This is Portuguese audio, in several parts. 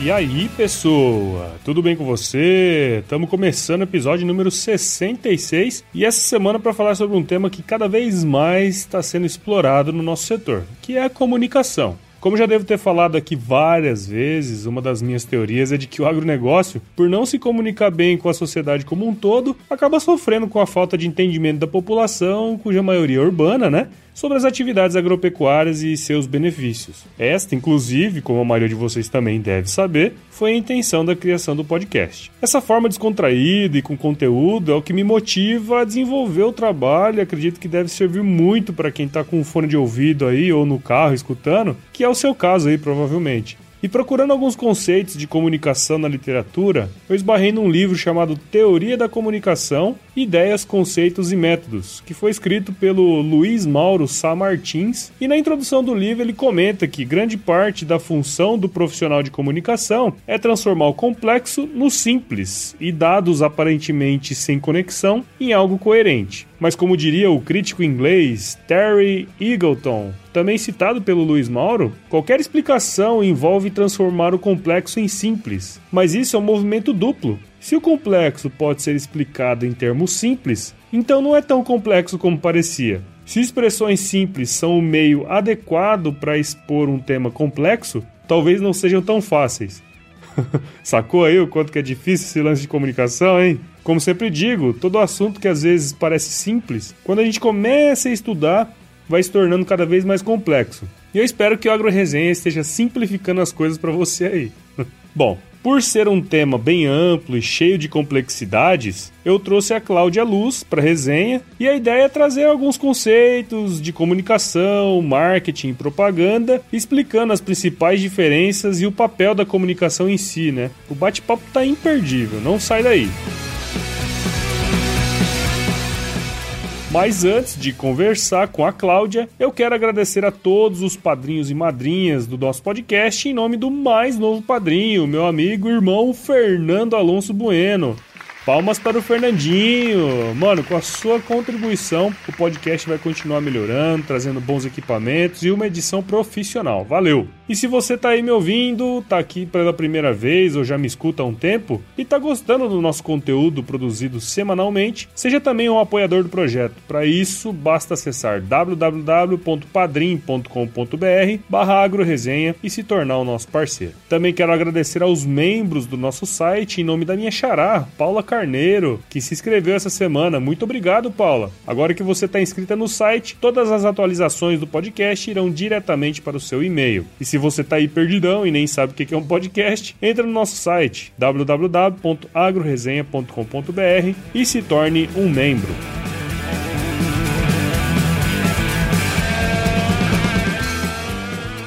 E aí, pessoa? Tudo bem com você? Estamos começando o episódio número 66 e essa semana para falar sobre um tema que cada vez mais está sendo explorado no nosso setor, que é a comunicação. Como já devo ter falado aqui várias vezes, uma das minhas teorias é de que o agronegócio, por não se comunicar bem com a sociedade como um todo, acaba sofrendo com a falta de entendimento da população, cuja maioria é urbana, né? Sobre as atividades agropecuárias e seus benefícios. Esta, inclusive, como a maioria de vocês também deve saber, foi a intenção da criação do podcast. Essa forma descontraída e com conteúdo é o que me motiva a desenvolver o trabalho e acredito que deve servir muito para quem está com fone de ouvido aí ou no carro escutando, que é o seu caso aí provavelmente. E procurando alguns conceitos de comunicação na literatura, eu esbarrei num livro chamado Teoria da Comunicação, Ideias, Conceitos e Métodos, que foi escrito pelo Luiz Mauro Sá Martins, e na introdução do livro ele comenta que grande parte da função do profissional de comunicação é transformar o complexo no simples e dados aparentemente sem conexão em algo coerente. Mas como diria o crítico inglês Terry Eagleton, também citado pelo Luiz Mauro, qualquer explicação envolve transformar o complexo em simples, mas isso é um movimento duplo. Se o complexo pode ser explicado em termos simples, então não é tão complexo como parecia. Se expressões simples são o meio adequado para expor um tema complexo, talvez não sejam tão fáceis. Sacou aí o quanto que é difícil esse lance de comunicação, hein? Como sempre digo, todo assunto que às vezes parece simples, quando a gente começa a estudar, vai se tornando cada vez mais complexo. E eu espero que o Agro Resenha esteja simplificando as coisas para você aí. Bom, por ser um tema bem amplo e cheio de complexidades, eu trouxe a Cláudia Luz para resenha e a ideia é trazer alguns conceitos de comunicação, marketing e propaganda, explicando as principais diferenças e o papel da comunicação em si, né? O bate-papo tá imperdível, não sai daí. Mas antes de conversar com a Cláudia, eu quero agradecer a todos os padrinhos e madrinhas do nosso podcast em nome do mais novo padrinho, meu amigo e irmão Fernando Alonso Bueno. Palmas para o Fernandinho. Mano, com a sua contribuição, o podcast vai continuar melhorando, trazendo bons equipamentos e uma edição profissional. Valeu! E se você tá aí me ouvindo, tá aqui pela primeira vez ou já me escuta há um tempo e tá gostando do nosso conteúdo produzido semanalmente, seja também um apoiador do projeto. Para isso, basta acessar www.padrim.com.br barra agroresenha e se tornar o nosso parceiro. Também quero agradecer aos membros do nosso site em nome da minha xará, Paula Carneiro, que se inscreveu essa semana. Muito obrigado, Paula. Agora que você está inscrita no site, todas as atualizações do podcast irão diretamente para o seu e-mail. E se você está aí perdidão e nem sabe o que é um podcast, entra no nosso site www.agroresenha.com.br e se torne um membro.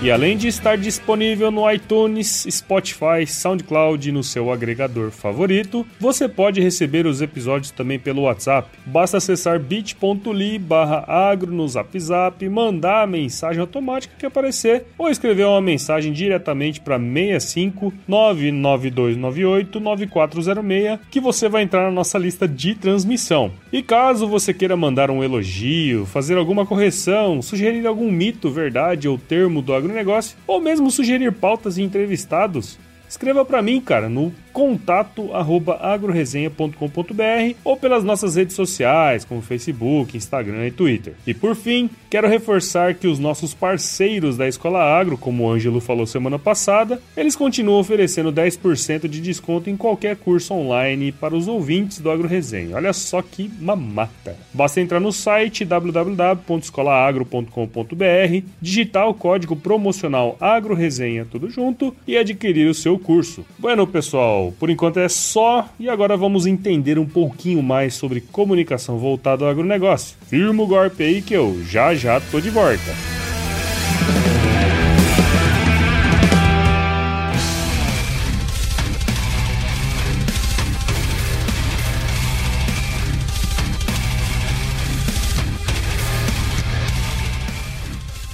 E além de estar disponível no iTunes, Spotify, SoundCloud e no seu agregador favorito, você pode receber os episódios também pelo WhatsApp. Basta acessar bit.ly barra agro no Zap Zap, mandar a mensagem automática que aparecer ou escrever uma mensagem diretamente para 65 99298 9406 que você vai entrar na nossa lista de transmissão. E caso você queira mandar um elogio, fazer alguma correção, sugerir algum mito, verdade ou termo do agro agronegócio ou mesmo sugerir pautas e entrevistados, escreva para mim, cara, no contato arroba agroresenha.com.br ou pelas nossas redes sociais, como Facebook, Instagram e Twitter. E por fim, quero reforçar que os nossos parceiros da Escola Agro, como o Ângelo falou semana passada, eles continuam oferecendo 10% de desconto em qualquer curso online para os ouvintes do Agro Resenha. Olha só que mamata! Basta entrar no site www.escolaagro.com.br, digitar o código promocional Agro Resenha tudo junto e adquirir o seu curso. Bueno, pessoal, por enquanto é só e agora vamos entender um pouquinho mais sobre comunicação voltada ao agronegócio. Firma o golpe aí que eu já já tô de volta.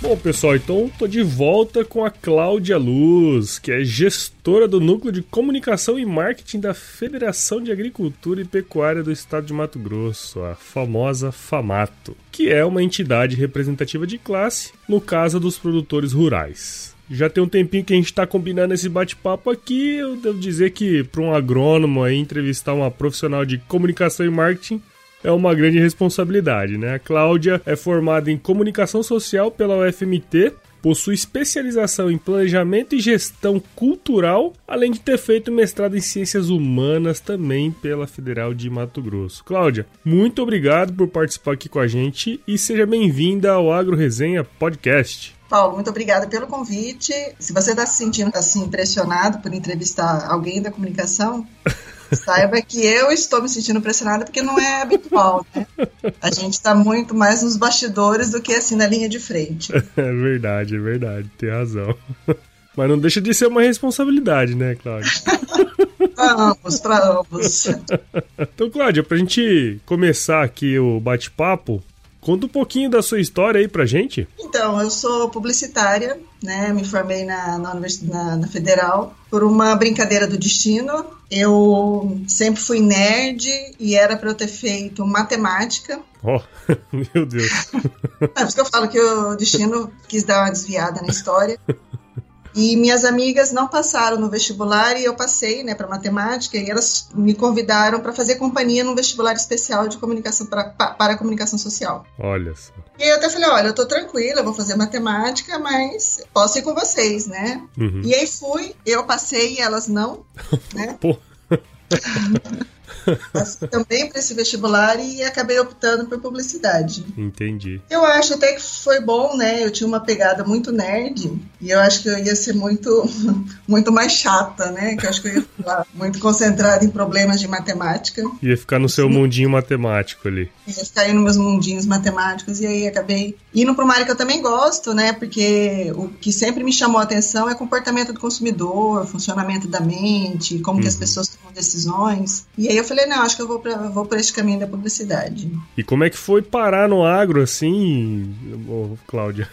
Bom, pessoal, então tô de volta com a Cláudia Luz, que é gestora do Núcleo de Comunicação e Marketing da Federação de Agricultura e Pecuária do Estado de Mato Grosso, a famosa FAMATO, que é uma entidade representativa de classe, no caso dos produtores rurais. Já tem um tempinho que a gente está combinando esse bate-papo aqui. Eu devo dizer que para um agrônomo aí entrevistar uma profissional de comunicação e marketing é uma grande responsabilidade, né? A Cláudia é formada em comunicação social pela UFMT, possui especialização em planejamento e gestão cultural, além de ter feito mestrado em ciências humanas também pela Federal de Mato Grosso. Cláudia, muito obrigado por participar aqui com a gente e seja bem-vinda ao Agro Resenha Podcast. Paulo, muito obrigada pelo convite. Se você está se sentindo assim impressionado por entrevistar alguém da comunicação, Saiba que eu estou me sentindo pressionada porque não é habitual, né? A gente está muito mais nos bastidores do que assim na linha de frente. É verdade, é verdade, tem razão. Mas não deixa de ser uma responsabilidade, né, Cláudia? para ambos, para ambos. Então, Cláudia, para a gente começar aqui o bate-papo, Conta um pouquinho da sua história aí pra gente. Então, eu sou publicitária, né? Me formei na, na, na, na Federal por uma brincadeira do destino. Eu sempre fui nerd e era para eu ter feito matemática. Oh, meu Deus. É por isso que eu falo que o destino quis dar uma desviada na história. E minhas amigas não passaram no vestibular e eu passei, né, para matemática e elas me convidaram para fazer companhia num vestibular especial de comunicação pra, para a comunicação social. Olha só. E eu até falei, olha, eu tô tranquila, vou fazer matemática, mas posso ir com vocês, né? Uhum. E aí fui, eu passei e elas não, né? Pô. também para esse vestibular e acabei optando por publicidade. Entendi. Eu acho até que foi bom, né? Eu tinha uma pegada muito nerd e eu acho que eu ia ser muito, muito mais chata, né? Que eu acho que eu ia ficar muito concentrada em problemas de matemática. Ia ficar no seu mundinho matemático ali. Ia ficar aí nos meus mundinhos matemáticos e aí acabei indo para uma área que eu também gosto, né? Porque o que sempre me chamou a atenção é comportamento do consumidor, funcionamento da mente, como uhum. que as uhum. pessoas tomam decisões. E aí eu falei não, acho que eu vou, pra, vou por esse caminho da publicidade. E como é que foi parar no agro assim, Cláudia?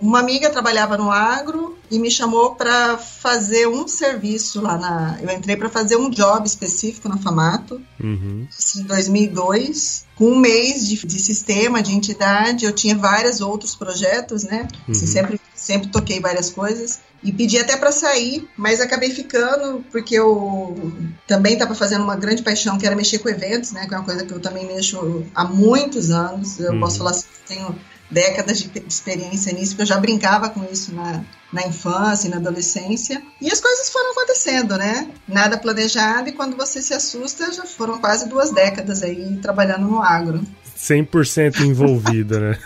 Uma amiga trabalhava no agro e me chamou para fazer um serviço lá na. Eu entrei para fazer um job específico na Famato, uhum. em 2002, com um mês de, de, sistema, de entidade. Eu tinha vários outros projetos, né? Assim, uhum. Assim, sempre, sempre toquei várias coisas e pedi até para sair, mas acabei ficando porque eu também estava fazendo uma grande paixão que era mexer com eventos, né? Que é uma coisa que eu também mexo há muitos anos. Eu uhum. posso falar assim, tenho décadas de experiência nisso, porque eu já brincava com isso na, na infância e na adolescência. E as coisas foram acontecendo, né? Nada planejado, e quando você se assusta, já foram quase duas décadas aí trabalhando no agro. 100% envolvida, né?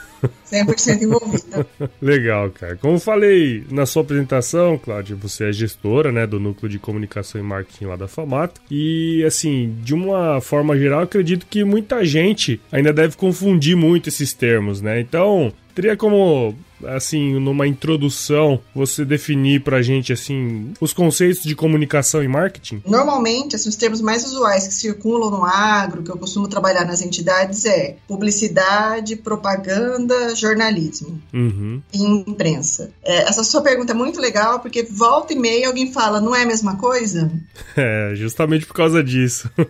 100% envolvida. Legal, cara. Como falei na sua apresentação, Cláudia, você é gestora, né, do núcleo de comunicação e marketing lá da Famato. E assim, de uma forma geral, acredito que muita gente ainda deve confundir muito esses termos, né? Então, teria como assim, numa introdução, você definir pra gente, assim, os conceitos de comunicação e marketing? Normalmente, assim, os termos mais usuais que circulam no agro, que eu costumo trabalhar nas entidades, é publicidade, propaganda, jornalismo uhum. e imprensa. É, essa sua pergunta é muito legal, porque volta e meia alguém fala, não é a mesma coisa? É, justamente por causa disso.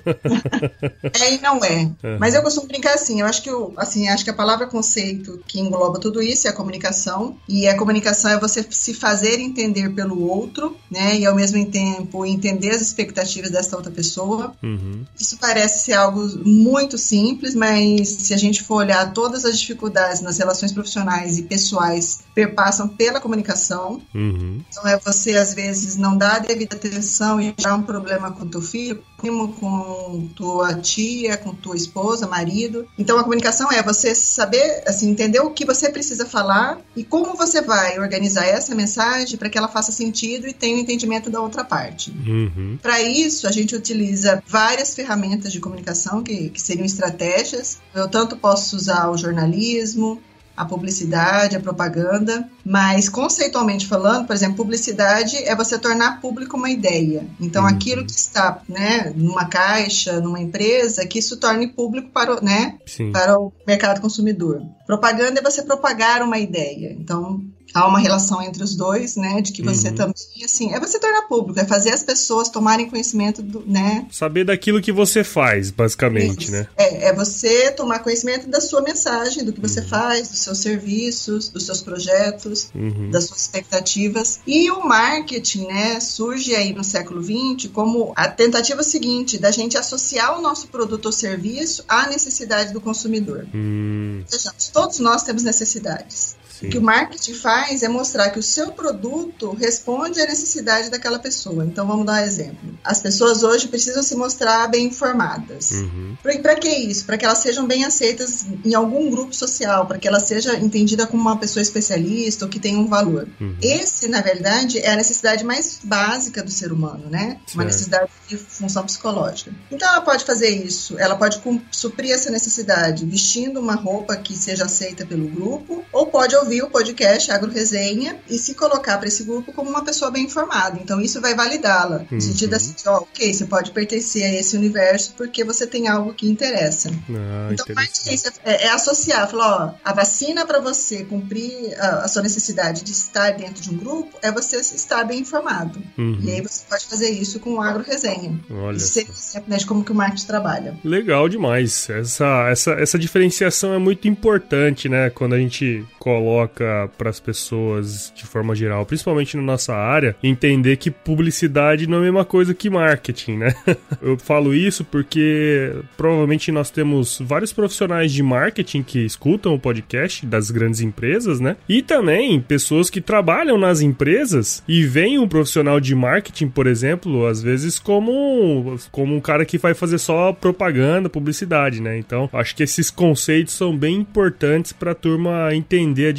é e não é. Uhum. Mas eu costumo brincar assim, eu acho que, eu, assim, acho que a palavra conceito que engloba tudo isso é a comunicação comunicação. E a comunicação é você se fazer entender pelo outro, né? E ao mesmo tempo entender as expectativas dessa outra pessoa. Uhum. Isso parece ser algo muito simples, mas se a gente for olhar todas as dificuldades nas relações profissionais e pessoais perpassam pela comunicação. Uhum. Então é você às vezes não dar a devida atenção e gerar um problema com teu filho, com tua tia, com tua esposa, marido. Então a comunicação é você saber, assim, entender o que você precisa falar e como você vai organizar essa mensagem para que ela faça sentido e tenha o um entendimento da outra parte. Uhum. Para isso a gente utiliza várias ferramentas de comunicação que, que seriam estratégias. Eu tanto posso usar o jornalismo, a publicidade, a propaganda, mas conceitualmente falando, por exemplo, publicidade é você tornar público uma ideia. Então, uhum. aquilo que está, né, numa caixa, numa empresa, que isso torne público para o, né, para o mercado consumidor. Propaganda é você propagar uma ideia. Então, há uma relação entre os dois, né? De que você uhum. também, assim, é você tornar público, é fazer as pessoas tomarem conhecimento do, né? Saber daquilo que você faz, basicamente, Isso. né? É, é você tomar conhecimento da sua mensagem, do que você uhum. faz, dos seus serviços, dos seus projetos, uhum. das suas expectativas. E o marketing, né, surge aí no século XX como a tentativa seguinte da gente associar o nosso produto ou serviço à necessidade do consumidor. Hum. Vejamos, todos nós temos necessidades. Sim. O que o marketing faz é mostrar que o seu produto responde à necessidade daquela pessoa. Então vamos dar um exemplo. As pessoas hoje precisam se mostrar bem informadas. Uhum. Para que isso? Para que elas sejam bem aceitas em algum grupo social, para que ela seja entendida como uma pessoa especialista ou que tenha um valor. Uhum. Esse, na verdade, é a necessidade mais básica do ser humano, né? Certo. Uma necessidade de função psicológica. Então ela pode fazer isso, ela pode suprir essa necessidade vestindo uma roupa que seja aceita pelo grupo, ou pode ouvir o podcast Agro Resenha e se colocar para esse grupo como uma pessoa bem informada. Então isso vai validá-la. No uhum. sentido assim, ó, ok, você pode pertencer a esse universo porque você tem algo que interessa. Ah, então, mais isso é, é associar, falar, ó, a vacina para você cumprir a, a, sua necessidade de estar dentro de um grupo é você estar bem informado. Uhum. E aí você pode fazer isso com o Agro Resenha. Olha. Isso sempre né, de como que o marketing trabalha. Legal demais. Essa, essa, essa diferenciação é muito importante, né? Quando a gente coloca coloca para as pessoas de forma geral, principalmente na nossa área, entender que publicidade não é a mesma coisa que marketing, né? Eu falo isso porque provavelmente nós temos vários profissionais de marketing que escutam o podcast das grandes empresas, né? E também pessoas que trabalham nas empresas e veem um profissional de marketing, por exemplo, às vezes como, como um cara que vai fazer só propaganda, publicidade, né? Então, acho que esses conceitos são bem importantes para a turma entender a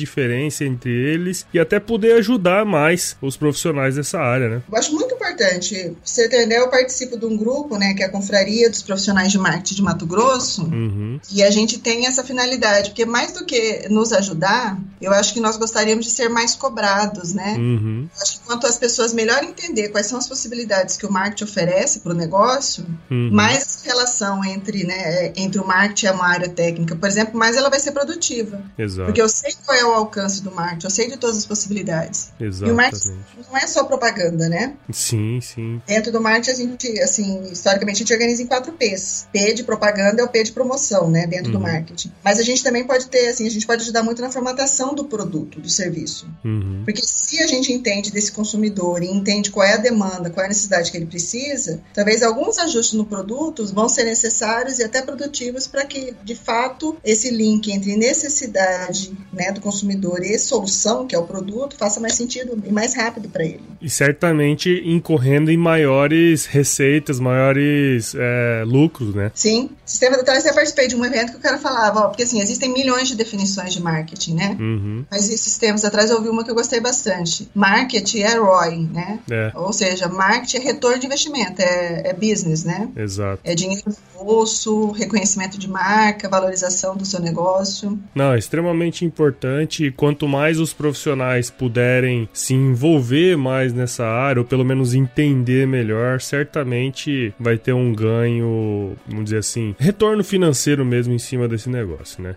entre eles e até poder ajudar mais os profissionais dessa área, né? Eu acho muito importante. Você entendeu? Eu participo de um grupo, né, que é a Confraria dos Profissionais de Marketing de Mato Grosso, uhum. e a gente tem essa finalidade, porque mais do que nos ajudar, eu acho que nós gostaríamos de ser mais cobrados, né? Uhum. Acho que quanto as pessoas melhor entender quais são as possibilidades que o marketing oferece para o negócio, uhum. mais relação entre, né, entre o marketing e uma área técnica, por exemplo, mais ela vai ser produtiva. Exato. Porque eu sei qual é o alcance do marketing, eu sei de todas as possibilidades. Exatamente. E o marketing não é só propaganda, né? Sim, sim. Dentro do marketing, a gente, assim, historicamente, a gente organiza em quatro P's. P de propaganda é o P de promoção, né? Dentro uhum. do marketing. Mas a gente também pode ter, assim, a gente pode ajudar muito na formatação do produto, do serviço. Uhum. Porque se a gente entende desse consumidor e entende qual é a demanda, qual é a necessidade que ele precisa, talvez alguns ajustes no produto vão ser necessários e até produtivos para que, de fato, esse link entre necessidade né, do consumidor e solução, que é o produto, faça mais sentido e mais rápido para ele. E certamente incorrendo em maiores receitas, maiores é, lucros, né? Sim. Sistema de eu participei de um evento que o cara falava, ó, porque assim, existem milhões de definições de marketing, né? Uhum. Mas esses tempos atrás eu ouvi uma que eu gostei bastante. Marketing é ROI, né? É. Ou seja, marketing é retorno de investimento, é, é business, né? Exato. É dinheiro no bolso, reconhecimento de marca, valorização do seu negócio. Não, é extremamente importante. Quanto mais os profissionais puderem se envolver mais nessa área, ou pelo menos entender melhor, certamente vai ter um ganho, vamos dizer assim, retorno financeiro mesmo em cima desse negócio, né?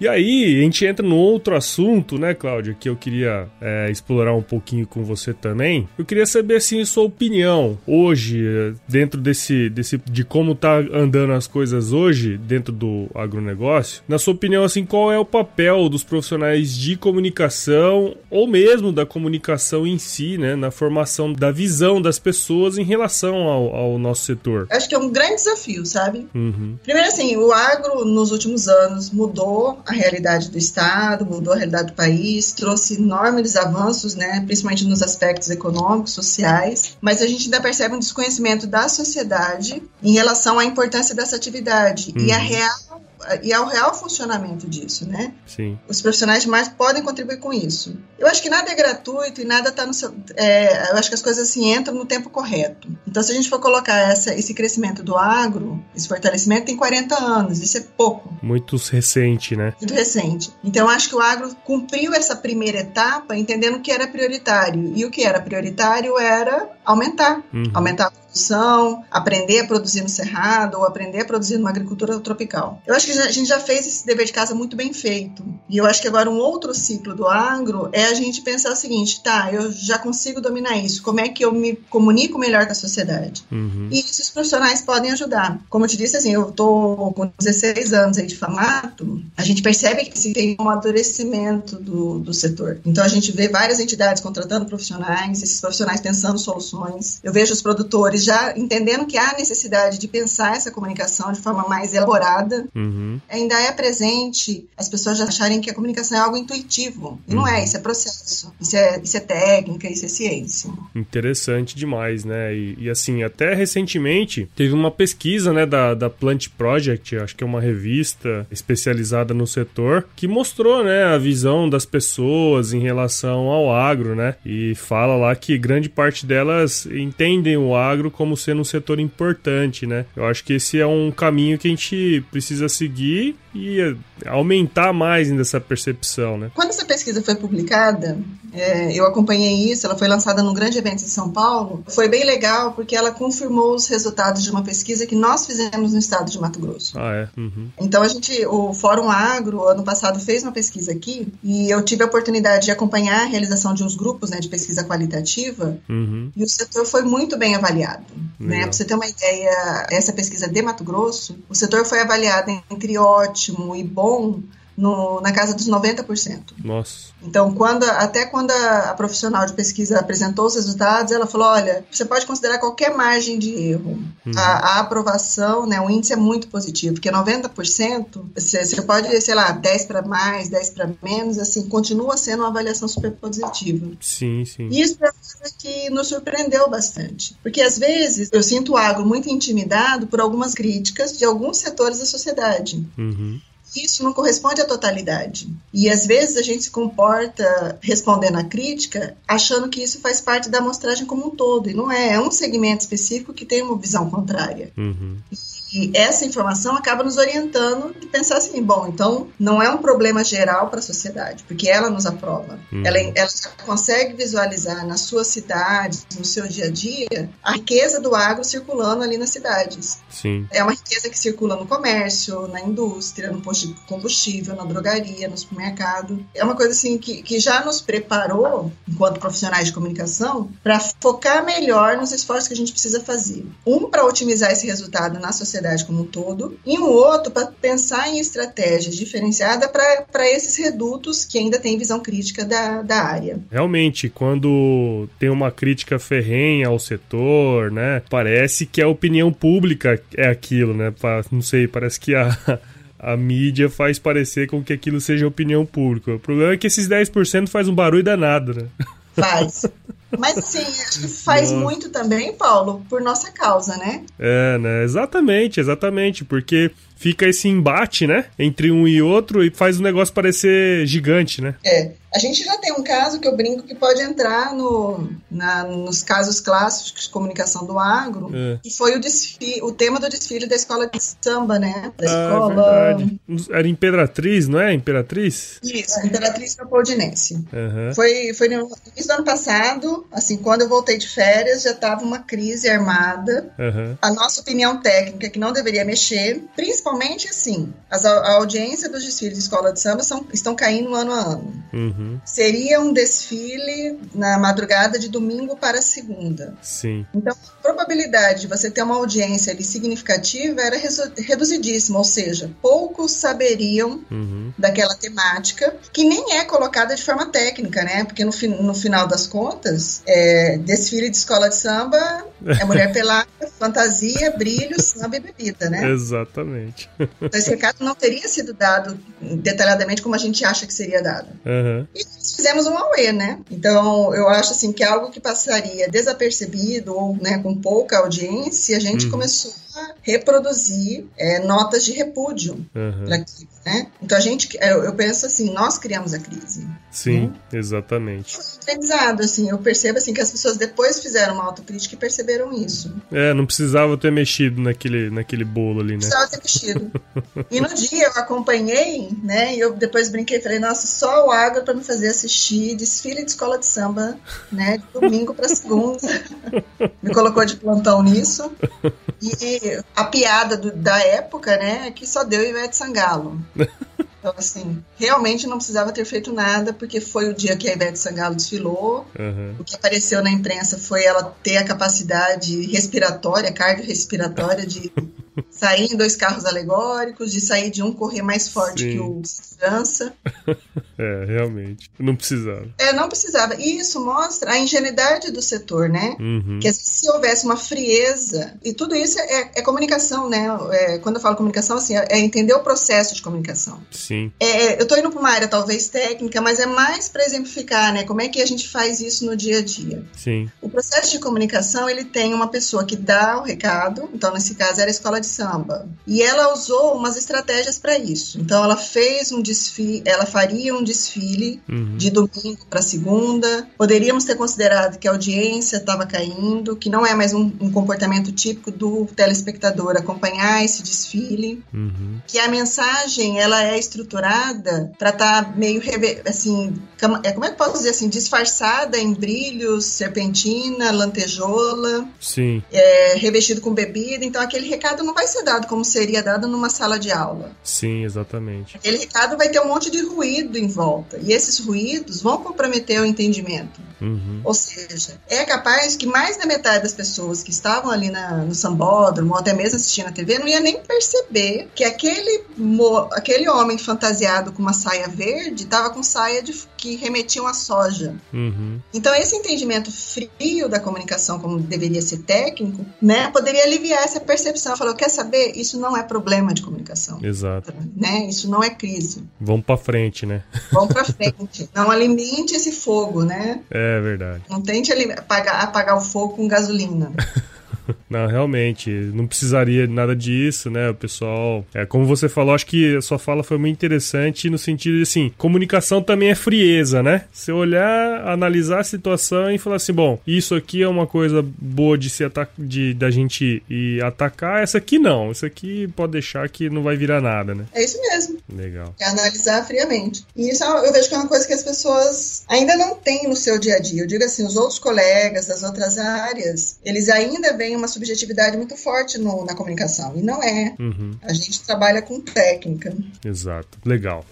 E aí, a gente entra no outro assunto, né, Cláudia, que eu queria é, explorar um pouquinho com você também. Eu queria saber, assim, sua opinião hoje, dentro desse, desse de como tá andando as coisas hoje, dentro do agronegócio. Na sua opinião, assim, qual é o papel dos profissionais de comunicação ou mesmo da comunicação em si, né, na formação da visão das pessoas em relação ao, ao nosso setor? Acho que é um grande desafio, sabe? Uhum. Primeiro, assim, o agro nos últimos anos mudou a realidade do Estado, mudou a realidade do país, trouxe enormes avanços, né, principalmente nos aspectos econômicos, sociais, mas a gente ainda percebe um desconhecimento da sociedade em relação à importância dessa atividade uhum. e a uhum. real e ao real funcionamento disso, né? Sim. Os profissionais mais podem contribuir com isso. Eu acho que nada é gratuito e nada está no seu. É, eu acho que as coisas assim entram no tempo correto. Então, se a gente for colocar essa, esse crescimento do agro, esse fortalecimento tem 40 anos, isso é pouco. Muito recente, né? Muito recente. Então, acho que o agro cumpriu essa primeira etapa entendendo o que era prioritário. E o que era prioritário era aumentar. Uhum. Aumentar a produção, aprender a produzir no cerrado ou aprender a produzir numa agricultura tropical. Eu acho que a gente já fez esse dever de casa muito bem feito. E eu acho que agora um outro ciclo do agro é a gente pensar o seguinte, tá, eu já consigo dominar isso, como é que eu me comunico melhor com a sociedade? Uhum. E esses profissionais podem ajudar. Como eu te disse, assim, eu tô com 16 anos aí de famato, a gente percebe que se tem um amadurecimento do, do setor. Então a gente vê várias entidades contratando profissionais, esses profissionais pensando soluções. Eu vejo os produtores já entendendo que há necessidade de pensar essa comunicação de forma mais elaborada. Uhum. Ainda é presente as pessoas já acharem que a comunicação é algo intuitivo. E uhum. não é, isso é processo. Isso é, isso é técnica, isso é ciência. Interessante demais, né? E, e assim, até recentemente teve uma pesquisa né, da, da Plant Project, acho que é uma revista especializada no setor, que mostrou né, a visão das pessoas em relação ao agro, né? E fala lá que grande parte delas entendem o agro como sendo um setor importante, né? Eu acho que esse é um caminho que a gente precisa seguir e aumentar mais ainda essa percepção, né? Quando essa pesquisa foi publicada, é, eu acompanhei isso, ela foi lançada num grande evento em São Paulo. Foi bem legal porque ela confirmou os resultados de uma pesquisa que nós fizemos no estado de Mato Grosso. Ah, é? Uhum. Então a gente, o Fórum Agro, ano passado, fez uma pesquisa aqui e eu tive a oportunidade de acompanhar a realização de uns grupos né, de pesquisa qualitativa uhum. e o setor foi muito bem avaliado. Né? Para você ter uma ideia, essa pesquisa de Mato Grosso, o setor foi avaliado entre ótimo e bom no, na casa dos 90%. Nossa. Então, quando, até quando a, a, profissional de pesquisa apresentou os resultados, ela falou: olha, você pode considerar qualquer margem de erro. Uhum. A, a, aprovação, né, o índice é muito positivo, porque 90%, você, você pode, sei lá, 10 para mais, 10 para menos, assim, continua sendo uma avaliação super positiva. Sim, sim. E isso é que nos surpreendeu bastante. Porque às vezes eu sinto o agro muito intimidado por algumas críticas de alguns setores da sociedade. Uhum isso não corresponde à totalidade. E às vezes a gente se comporta respondendo à crítica achando que isso faz parte da amostragem como um todo. E não é. É um segmento específico que tem uma visão contrária. Uhum. E essa informação acaba nos orientando de pensar assim, bom, então não é um problema geral para a sociedade, porque ela nos aprova. Uhum. Ela, ela consegue visualizar na sua cidade, no seu dia a dia, a riqueza do agro circulando ali nas cidades. Sim. É uma riqueza que circula no comércio, na indústria, no posto de combustível, na drogaria, no supermercado. É uma coisa assim que, que já nos preparou, enquanto profissionais de comunicação, para focar melhor nos esforços que a gente precisa fazer. Um, para otimizar esse resultado na sociedade sociedade como um todo, e um outro para pensar em estratégias diferenciadas para esses redutos que ainda têm visão crítica da, da área. Realmente, quando tem uma crítica ferrenha ao setor, né, parece que a opinião pública é aquilo, né? Não sei, parece que a. a mídia faz parecer com que aquilo seja opinião pública. O problema é que esses 10% faz um barulho danado, né? Faz. Mas assim, acho que faz Nossa. muito também, Paulo, por nossa causa, né? É, né? Exatamente, exatamente. Porque fica esse embate, né? Entre um e outro e faz o negócio parecer gigante, né? É. A gente já tem um caso que eu brinco que pode entrar no, na, nos casos clássicos de comunicação do agro, é. que foi o, desfile, o tema do desfile da escola de samba, né? Da ah, escola. Verdade. Era Imperatriz, não é? Imperatriz? Isso, Imperatriz Leopoldinense. Uhum. Foi, foi no início do ano passado, assim, quando eu voltei de férias, já estava uma crise armada. Uhum. A nossa opinião técnica é que não deveria mexer, principalmente principalmente assim, as, a audiência dos desfiles de escola de samba são, estão caindo ano a ano. Uhum. Seria um desfile na madrugada de domingo para segunda. Sim. Então, a probabilidade de você ter uma audiência ali significativa era reduzidíssima, ou seja, poucos saberiam uhum. daquela temática, que nem é colocada de forma técnica, né? Porque no, no final das contas, é, desfile de escola de samba é mulher pelada, fantasia, brilho, samba e bebida, né? Exatamente. Então, esse recado não teria sido dado detalhadamente como a gente acha que seria dado. Uhum. E nós fizemos um AUE, né? Então, eu acho assim que algo que passaria desapercebido ou né, com pouca audiência, a gente uhum. começou reproduzir é, notas de repúdio uhum. para aquilo, né? Então a gente, eu, eu, penso assim, nós criamos a crise. Sim, né? exatamente. Aprendizado, assim, eu percebo assim que as pessoas depois fizeram uma autocrítica e perceberam isso. É, não precisava ter mexido naquele, naquele bolo ali, né? Precisava ter mexido. e no dia eu acompanhei, né? E eu depois brinquei, falei, nossa, só o agro para me fazer assistir desfile de escola de samba, né? De domingo para segunda. me colocou de plantão nisso. E a piada do, da época, né, é que só deu Ivete Sangalo. Então, assim, realmente não precisava ter feito nada, porque foi o dia que a Ivete Sangalo desfilou. Uhum. O que apareceu na imprensa foi ela ter a capacidade respiratória, cardiorrespiratória, de sair em dois carros alegóricos, de sair de um correr mais forte Sim. que o segurança. é, realmente. Não precisava. É, não precisava. E isso mostra a ingenuidade do setor, né? Uhum. Que se houvesse uma frieza, e tudo isso é, é comunicação, né? É, quando eu falo comunicação, assim, é entender o processo de comunicação. Sim. É, eu estou indo para uma área talvez técnica, mas é mais para exemplificar, né? Como é que a gente faz isso no dia a dia. Sim. O processo de comunicação, ele tem uma pessoa que dá o recado, então nesse caso era a escola de samba, e ela usou umas estratégias para isso. Então ela fez um desfile, ela faria um desfile uhum. de domingo para segunda. Poderíamos ter considerado que a audiência estava caindo, que não é mais um, um, comportamento típico do telespectador acompanhar esse desfile, uhum. que a mensagem ela é estruturada para estar tá meio assim, como é que posso dizer assim, disfarçada em brilhos, serpentina, lantejola, Sim. É, revestido com bebida. Então aquele recado não vai ser dado como seria dado numa sala de aula. Sim, exatamente. Aquele recado vai ter um monte de ruído em volta e esses ruídos vão comprometer o entendimento. Uhum. Ou seja, é capaz que mais da metade das pessoas que estavam ali na, no sambódromo ou até mesmo assistindo a TV não ia nem perceber que aquele, aquele homem fantasiado com uma saia verde estava com saia de, que remetiam a soja. Uhum. Então esse entendimento frio da comunicação, como deveria ser técnico, né, poderia aliviar essa percepção. Falou, quer saber? Isso não é problema de comunicação. Exato. Né? Isso não é crise. Vamos para frente, né? Vamos para frente. não alimente esse fogo, né? É verdade. Não tente apagar, apagar o fogo com gasolina. Não, realmente, não precisaria nada disso, né? O pessoal. É, como você falou, acho que a sua fala foi muito interessante no sentido de assim, comunicação também é frieza, né? Você olhar, analisar a situação e falar assim, bom, isso aqui é uma coisa boa de se atacar, de da gente ir atacar, essa aqui não. Isso aqui pode deixar que não vai virar nada, né? É isso mesmo. Legal. É analisar friamente. E isso eu vejo que é uma coisa que as pessoas ainda não têm no seu dia a dia. Eu digo assim, os outros colegas das outras áreas, eles ainda veem uma subjetividade muito forte no, na comunicação. E não é. Uhum. A gente trabalha com técnica. Exato. Legal.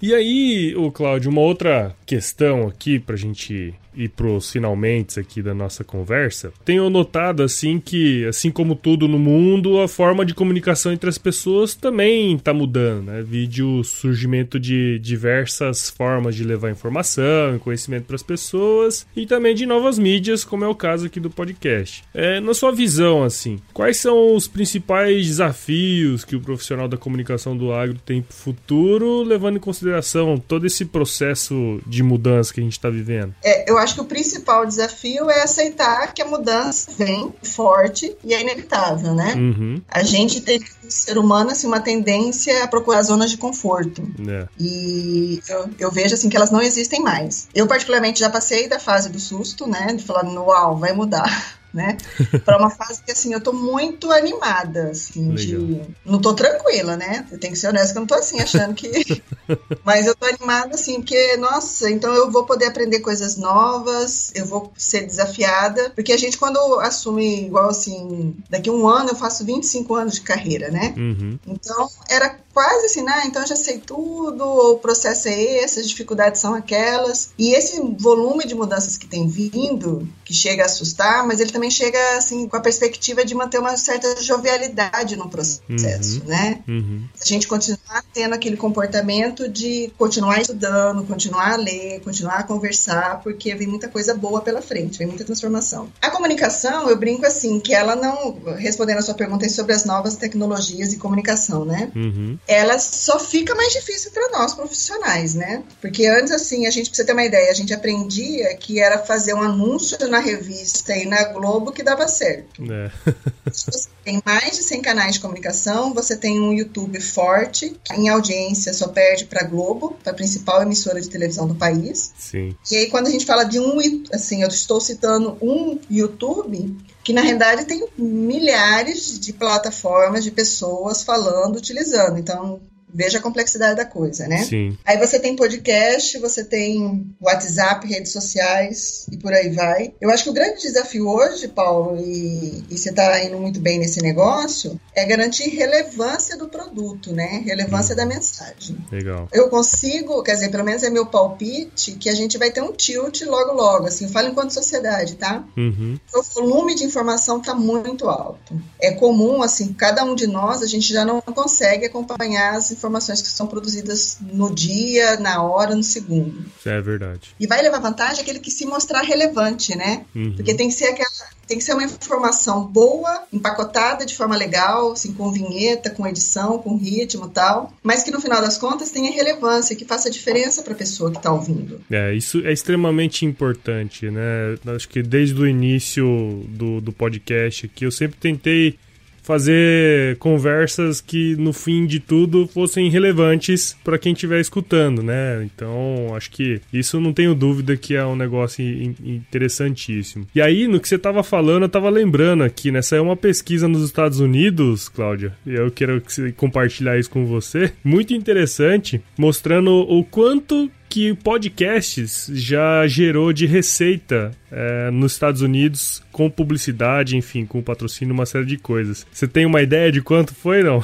E aí, o Cláudio, uma outra questão aqui pra gente ir pros finalmente aqui da nossa conversa, tenho notado assim que, assim como tudo no mundo, a forma de comunicação entre as pessoas também está mudando, né? Vídeo surgimento de diversas formas de levar informação e conhecimento para as pessoas e também de novas mídias, como é o caso aqui do podcast. É, na sua visão, assim, quais são os principais desafios que o profissional da comunicação do agro tem para o futuro, levando em consideração todo esse processo de mudança que a gente está vivendo? É, eu acho que o principal desafio é aceitar que a mudança vem forte e é inevitável, né? Uhum. A gente tem, ser humano, assim, uma tendência a procurar zonas de conforto. É. E eu, eu, vejo, assim, que elas não existem mais. Eu, particularmente, já passei da fase do susto, né? De falar, uau, vai mudar. Né? Para uma fase que assim eu tô muito animada, assim, de não tô tranquila, né? Eu tenho que ser honesta que eu não tô assim achando que Mas eu tô animada assim, porque nossa, então eu vou poder aprender coisas novas, eu vou ser desafiada, porque a gente quando assume igual assim, daqui um ano eu faço 25 anos de carreira, né? Uhum. Então era quase assim, né? Então eu já sei tudo, o processo é esse, as dificuldades são aquelas. E esse volume de mudanças que tem vindo, que chega a assustar, mas ele também chega assim com a perspectiva de manter uma certa jovialidade no processo, uhum. né? Uhum. A gente continuar tendo aquele comportamento de continuar estudando, continuar a ler, continuar a conversar, porque vem muita coisa boa pela frente, vem muita transformação. A comunicação, eu brinco assim, que ela não, respondendo a sua pergunta sobre as novas tecnologias e comunicação, né? Uhum ela só fica mais difícil para nós profissionais, né? Porque antes, assim, a gente precisa ter uma ideia, a gente aprendia que era fazer um anúncio na revista e na Globo que dava certo. É. você tem mais de 100 canais de comunicação, você tem um YouTube forte, em audiência só perde para Globo, para a principal emissora de televisão do país. Sim. E aí, quando a gente fala de um, assim, eu estou citando um YouTube, que na realidade tem milhares de plataformas de pessoas falando, utilizando. Então, Veja a complexidade da coisa, né? Sim. Aí você tem podcast, você tem WhatsApp, redes sociais e por aí vai. Eu acho que o grande desafio hoje, Paulo, e, e você está indo muito bem nesse negócio, é garantir relevância do produto, né? Relevância hum. da mensagem. Legal. Eu consigo, quer dizer, pelo menos é meu palpite, que a gente vai ter um tilt logo logo, assim, falo enquanto sociedade, tá? Uhum. O volume de informação está muito alto. É comum, assim, cada um de nós, a gente já não consegue acompanhar as informações que são produzidas no dia, na hora, no segundo. É verdade. E vai levar vantagem aquele que se mostrar relevante, né? Uhum. Porque tem que ser aquela tem que ser uma informação boa, empacotada de forma legal, assim, com vinheta, com edição, com ritmo tal, mas que no final das contas tenha relevância, que faça diferença para a pessoa que está ouvindo. É, isso é extremamente importante, né? Acho que desde o início do, do podcast aqui eu sempre tentei fazer conversas que no fim de tudo fossem relevantes para quem estiver escutando, né? Então, acho que isso não tenho dúvida que é um negócio interessantíssimo. E aí, no que você estava falando, eu estava lembrando aqui, né? É uma pesquisa nos Estados Unidos, Cláudia, e eu quero compartilhar isso com você. Muito interessante, mostrando o quanto que podcasts já gerou de receita é, nos Estados Unidos com publicidade, enfim, com patrocínio, uma série de coisas. Você tem uma ideia de quanto foi, não?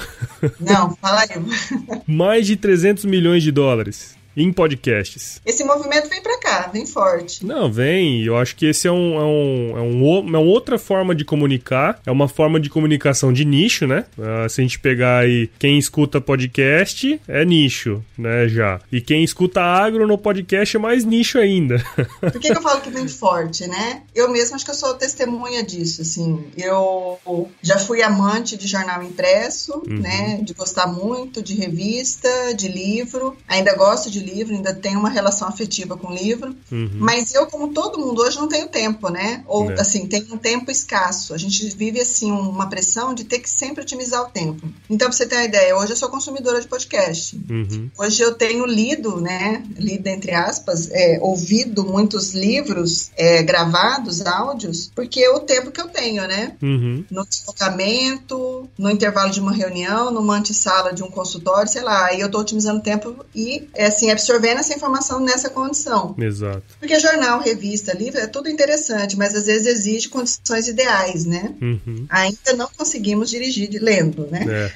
Não, fala aí. Mais de 300 milhões de dólares em podcasts. Esse movimento vem para cá, vem forte. Não, vem. Eu acho que esse é, um, é, um, é um, uma outra forma de comunicar. É uma forma de comunicação de nicho, né? Uh, se a gente pegar aí quem escuta podcast, é nicho, né? Já. E quem escuta agro no podcast é mais nicho ainda. Por que, que eu falo que vem forte, né? Eu mesma acho que eu sou testemunha disso, assim. Eu já fui amante de jornal impresso, uhum. né? De gostar muito de revista, de livro. Ainda gosto de livro, ainda tenho uma relação afetiva com o livro, uhum. mas eu, como todo mundo hoje, não tenho tempo, né? Ou, é. assim, tenho um tempo escasso. A gente vive, assim, uma pressão de ter que sempre otimizar o tempo. Então, pra você ter uma ideia, hoje eu sou consumidora de podcast. Uhum. Hoje eu tenho lido, né? Lido, entre aspas, é, ouvido muitos livros é, gravados, áudios, porque é o tempo que eu tenho, né? Uhum. No deslocamento, no intervalo de uma reunião, numa antessala de um consultório, sei lá. Aí eu tô otimizando o tempo e, é, assim, absorvendo essa informação nessa condição. Exato. Porque jornal, revista, livro é tudo interessante, mas às vezes exige condições ideais, né? Uhum. Ainda não conseguimos dirigir lendo, né? É.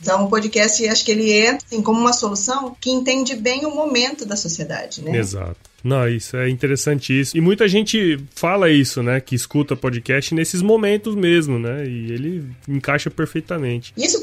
então o podcast, acho que ele entra assim, como uma solução que entende bem o momento da sociedade, né? Exato. Não, isso é interessantíssimo. E muita gente fala isso, né? Que escuta podcast nesses momentos mesmo, né? E ele encaixa perfeitamente. Isso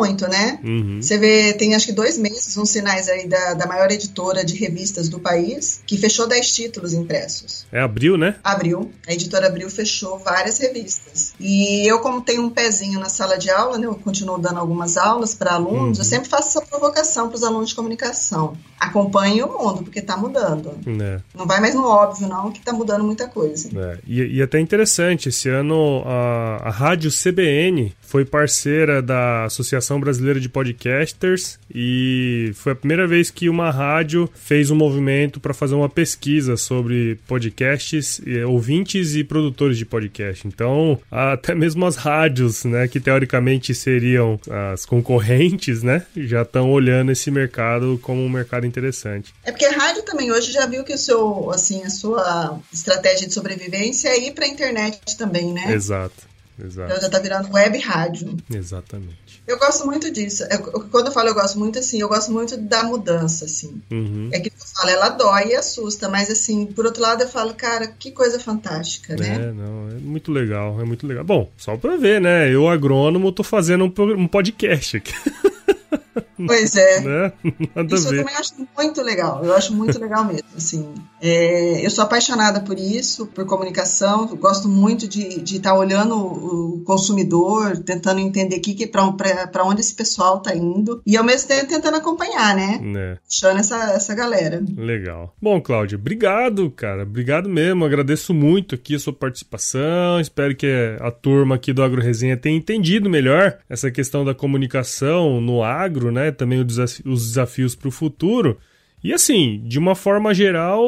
muito, né? Uhum. Você vê, tem acho que dois meses, uns sinais aí da, da maior editora de revistas do país, que fechou 10 títulos impressos. É abril, né? Abril. A editora Abril fechou várias revistas. E eu, como tenho um pezinho na sala de aula, né? Eu continuo dando algumas aulas para alunos, uhum. eu sempre faço essa provocação para os alunos de comunicação. Acompanhe o mundo, porque está mudando. É. Não vai mais no óbvio, não, que está mudando muita coisa. É. E, e, até interessante, esse ano a, a rádio CBN foi parceira da Associação Associação Brasileira de Podcasters e foi a primeira vez que uma rádio fez um movimento para fazer uma pesquisa sobre podcasts, ouvintes e produtores de podcast. Então, até mesmo as rádios, né, que teoricamente seriam as concorrentes, né, já estão olhando esse mercado como um mercado interessante. É porque a rádio também hoje já viu que o seu, assim, a sua estratégia de sobrevivência é ir para a internet também, né? Exato. Exato. Então já tá virando web rádio. Exatamente. Eu gosto muito disso. Eu, quando eu falo eu gosto muito, assim, eu gosto muito da mudança, assim. Uhum. É que eu falo, ela dói e assusta, mas assim, por outro lado eu falo, cara, que coisa fantástica, né? É, não, é muito legal, é muito legal. Bom, só pra ver, né? Eu, agrônomo, tô fazendo um, podcast aqui. Pois é. Né? Isso eu também acho muito legal. Eu acho muito legal mesmo. Assim, é, eu sou apaixonada por isso, por comunicação. Gosto muito de estar tá olhando o consumidor, tentando entender que, que para onde esse pessoal está indo e ao mesmo tempo tentando acompanhar, né? né? Puxando essa, essa galera. Legal. Bom, Cláudio, obrigado, cara. Obrigado mesmo. Agradeço muito aqui a sua participação. Espero que a turma aqui do Agro Resenha tenha entendido melhor essa questão da comunicação no agro, né? Também os desafios para o futuro. E assim, de uma forma geral,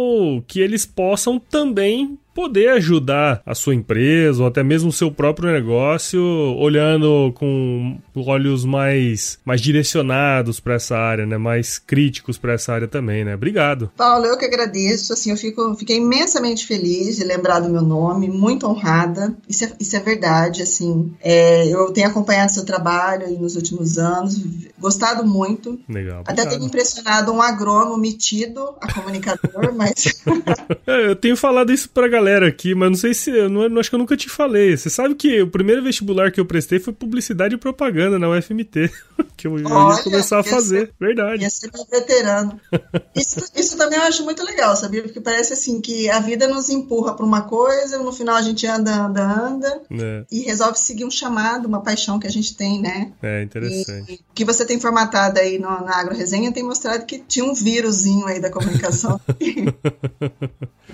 que eles possam também poder ajudar a sua empresa ou até mesmo o seu próprio negócio olhando com olhos mais, mais direcionados para essa área, né? Mais críticos para essa área também, né? Obrigado. Paulo, eu que agradeço. Assim, eu fico, fiquei imensamente feliz de lembrar do meu nome, muito honrada. Isso é, isso é verdade, assim. É, eu tenho acompanhado seu trabalho aí nos últimos anos, gostado muito. Legal. Obrigado. Até tenho impressionado um agrônomo metido a comunicador, mas... É, eu tenho falado isso pra galera galera aqui, mas não sei se. Eu não, acho que eu nunca te falei. Você sabe que o primeiro vestibular que eu prestei foi publicidade e propaganda na UFMT. que eu, Olha, ia começar a fazer. Ser, Verdade. Ia ser veterano. isso, isso também eu acho muito legal, sabia? Porque parece assim que a vida nos empurra para uma coisa, no final a gente anda, anda, anda é. e resolve seguir um chamado, uma paixão que a gente tem, né? É, interessante. E, que você tem formatado aí no, na Agro Resenha tem mostrado que tinha um vírusinho aí da comunicação que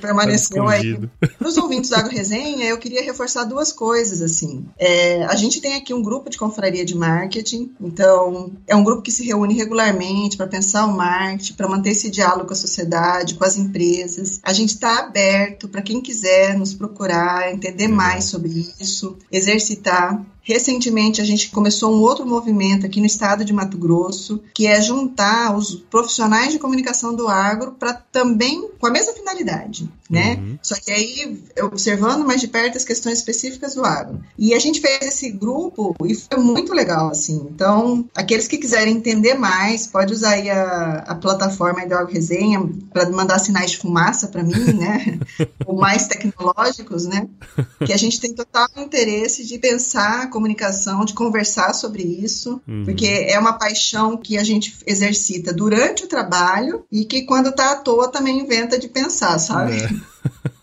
permaneceu tá aí para os ouvintes da AgroResenha, eu queria reforçar duas coisas, assim. É, a gente tem aqui um grupo de confraria de marketing, então é um grupo que se reúne regularmente para pensar o marketing, para manter esse diálogo com a sociedade, com as empresas. A gente está aberto para quem quiser nos procurar, entender mais sobre isso, exercitar. Recentemente, a gente começou um outro movimento aqui no estado de Mato Grosso, que é juntar os profissionais de comunicação do agro para também, com a mesma finalidade, né? Uhum. Só que aí, observando mais de perto as questões específicas do agro. E a gente fez esse grupo e foi muito legal, assim. Então, aqueles que quiserem entender mais, pode usar aí a, a plataforma do Agro Resenha para mandar sinais de fumaça para mim, né? Ou mais tecnológicos, né? Que a gente tem total interesse de pensar comunicação, de conversar sobre isso, uhum. porque é uma paixão que a gente exercita durante o trabalho e que quando tá à toa também inventa de pensar, sabe? É.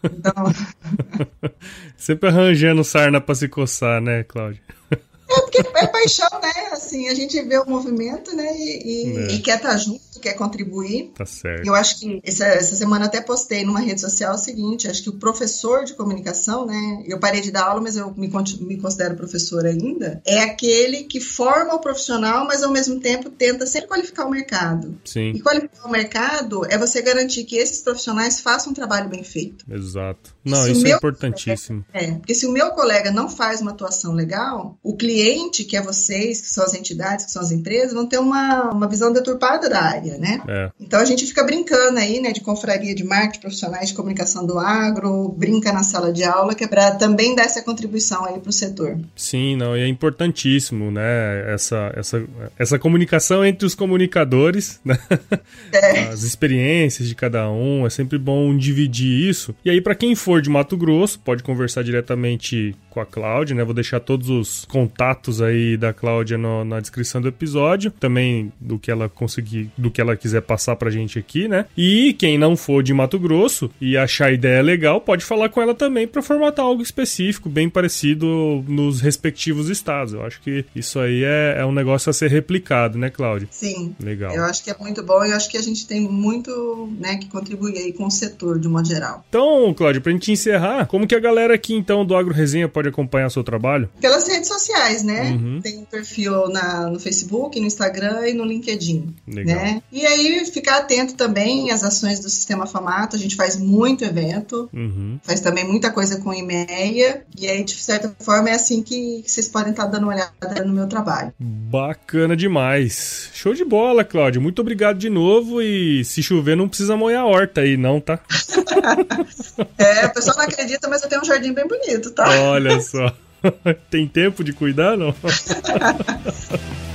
Então... Sempre arranjando sarna para se coçar, né, Cláudio? É porque é paixão, né? Assim, a gente vê o movimento, né? E, e, é. e quer estar tá junto, quer contribuir. Tá certo. Eu acho que essa, essa semana até postei numa rede social o seguinte: acho que o professor de comunicação, né? Eu parei de dar aula, mas eu me, me considero professor ainda. É aquele que forma o profissional, mas ao mesmo tempo tenta sempre qualificar o mercado. Sim. E qualificar o mercado é você garantir que esses profissionais façam um trabalho bem feito. Exato. Não, se isso é importantíssimo. Colega, é, porque se o meu colega não faz uma atuação legal, o cliente cliente, que é vocês, que são as entidades, que são as empresas, vão ter uma, uma visão deturpada da área, né? É. Então a gente fica brincando aí, né, de confraria de marketing, profissionais de comunicação do agro, brinca na sala de aula, que é para também dar essa contribuição aí para o setor. Sim, não, e é importantíssimo, né, essa, essa, essa comunicação entre os comunicadores, né? É. As experiências de cada um, é sempre bom dividir isso. E aí, para quem for de Mato Grosso, pode conversar diretamente com a Cláudia, né? Vou deixar todos os contatos aí da Cláudia no, na descrição do episódio, também do que ela conseguir, do que ela quiser passar pra gente aqui, né? E quem não for de Mato Grosso e achar a ideia legal, pode falar com ela também para formatar algo específico, bem parecido nos respectivos estados. Eu acho que isso aí é, é um negócio a ser replicado, né, Cláudia? Sim. Legal. Eu acho que é muito bom e eu acho que a gente tem muito, né, que contribuir aí com o setor de modo geral. Então, Cláudia, pra gente encerrar, como que a galera aqui então do Agro Resenha pode acompanhar seu trabalho? Pelas redes sociais, sociais, né? Uhum. Tem um perfil na, no Facebook, no Instagram e no LinkedIn. Legal. Né? E aí ficar atento também às ações do Sistema Famato. A gente faz muito evento, uhum. faz também muita coisa com e-mail. E aí, de certa forma, é assim que, que vocês podem estar dando uma olhada no meu trabalho. Bacana demais. Show de bola, Cláudio. Muito obrigado de novo. E se chover, não precisa molhar a horta aí, não, tá? é, o pessoal não acredita, mas eu tenho um jardim bem bonito, tá? Olha só. Tem tempo de cuidar, não?